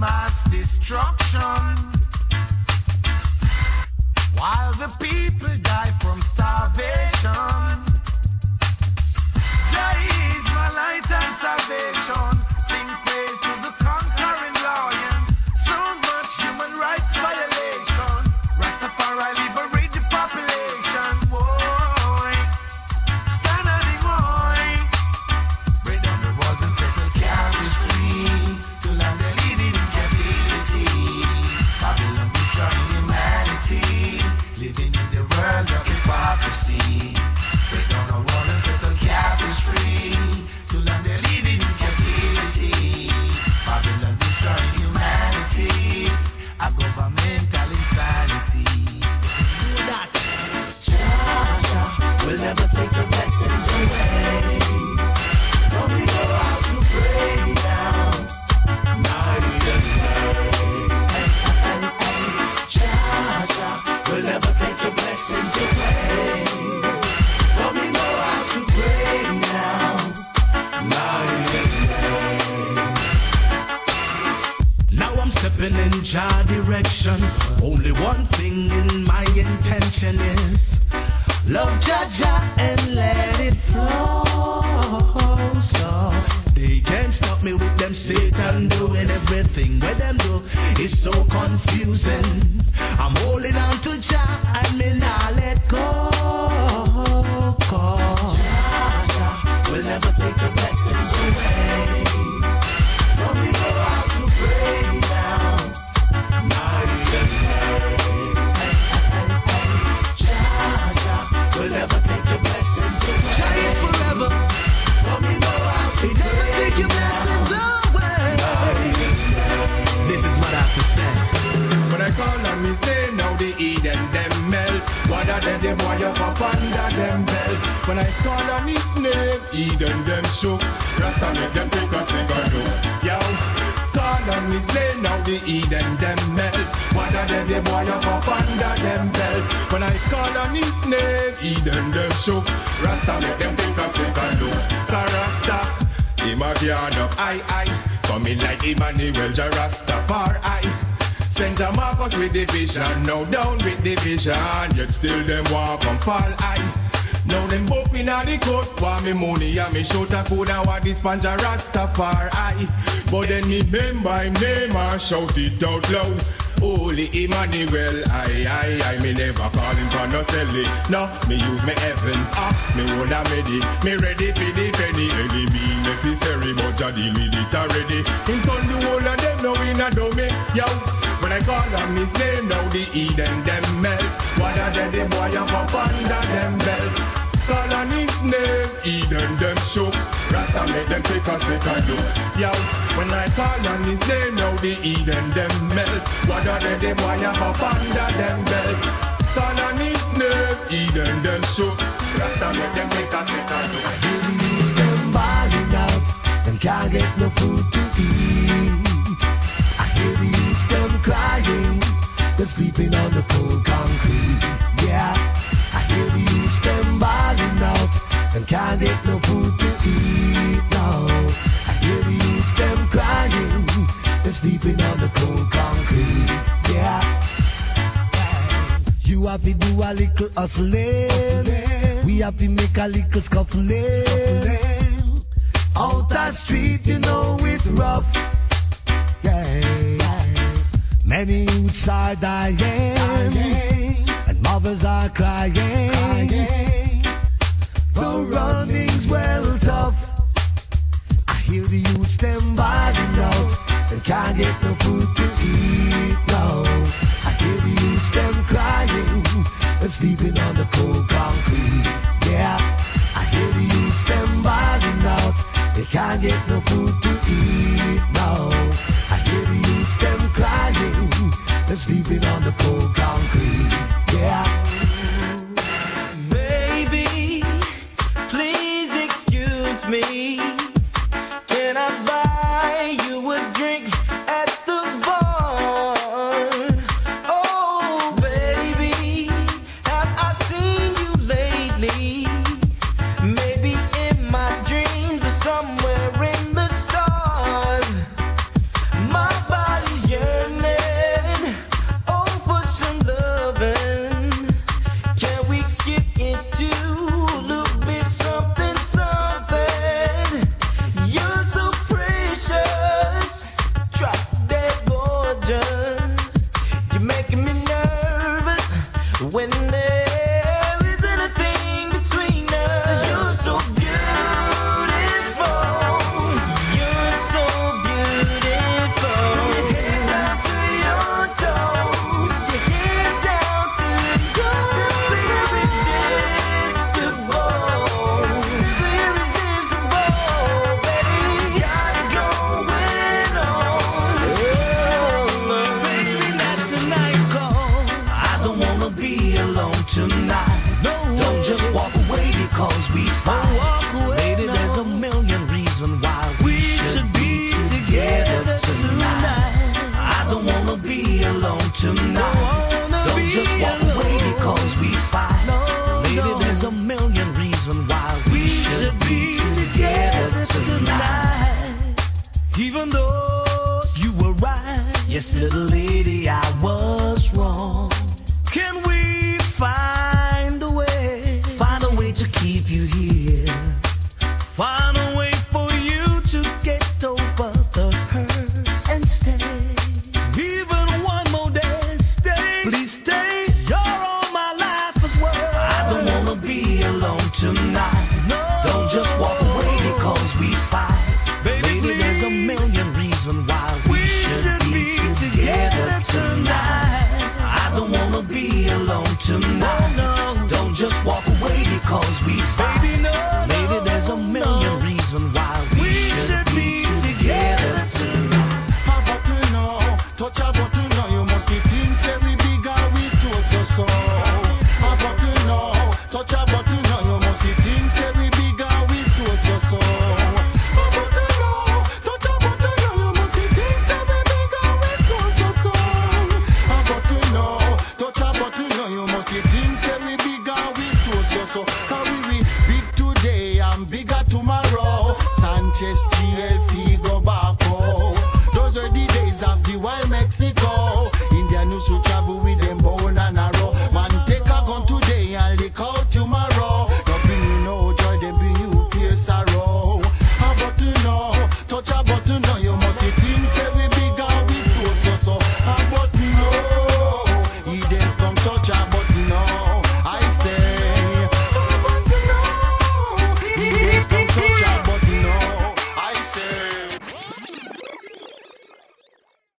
mass destruction. While the people die from starvation. Jah is my light and salvation. Sing praise to the conquering direction. Only one thing in my intention is love Jah and let it flow. So they can't stop me with them Satan doing everything what them do is so confusing. I'm holding on to Jah and me not let go. When I call on his name Eden them shook Rasta make them take a second look Yo Call on his name now the Eden them melt What are them the boy up up under them belt When I call on his name Eden them shook Rasta make them take a second look Rasta him a yard up, aye, aye. Coming like Emmanuel Jah Rastafari. Saint John Marcus with the vision, now down with the vision. Yet still them walk and fall, aye. Now them both in the court, want me money and me shout a could and what this panja Rastafari. But then me remember him name and shout it out loud. Holy Emmanuel, I, I, I, me never call him for no silly. No, me use me heavens, ah, me would have ready. Me ready for the penny, any mean necessary, but I deal with it already. Him turn the whole of them now in a dummy, yo. I call on his name, now the Eden them melt. What are they, the boy up up under them belt? Call on his name, Eden them shook. Rasta make them take a second look. Yo, when I call on his name, now the Eden them melt. What are they, the boy up under them belt? Call on his name, Eden them shook. Rasta make them take a second look. Youths them balling out, them can't get no food to eat. They're sleeping on the cold concrete. Yeah, I hear the youths them balling out, them can't get no food to eat. No, I hear the youths them crying, they're sleeping on the cold concrete. Yeah. You have to do a little hustling. We have to make a little scuffling. Out the street, you know it's rough. Many youths are dying, and mothers are crying. The running's well tough. I hear the youths them buying out and can't get no food to eat. No, I hear the youths them crying and sleeping on the cold concrete. Yeah, I hear the youths them buying out. They can't get Can I cause we fight. No, Maybe no. there's a million reasons why we, we should, should be together, together tonight. tonight. Even though you were right, yes, little lady, I was right. tonight.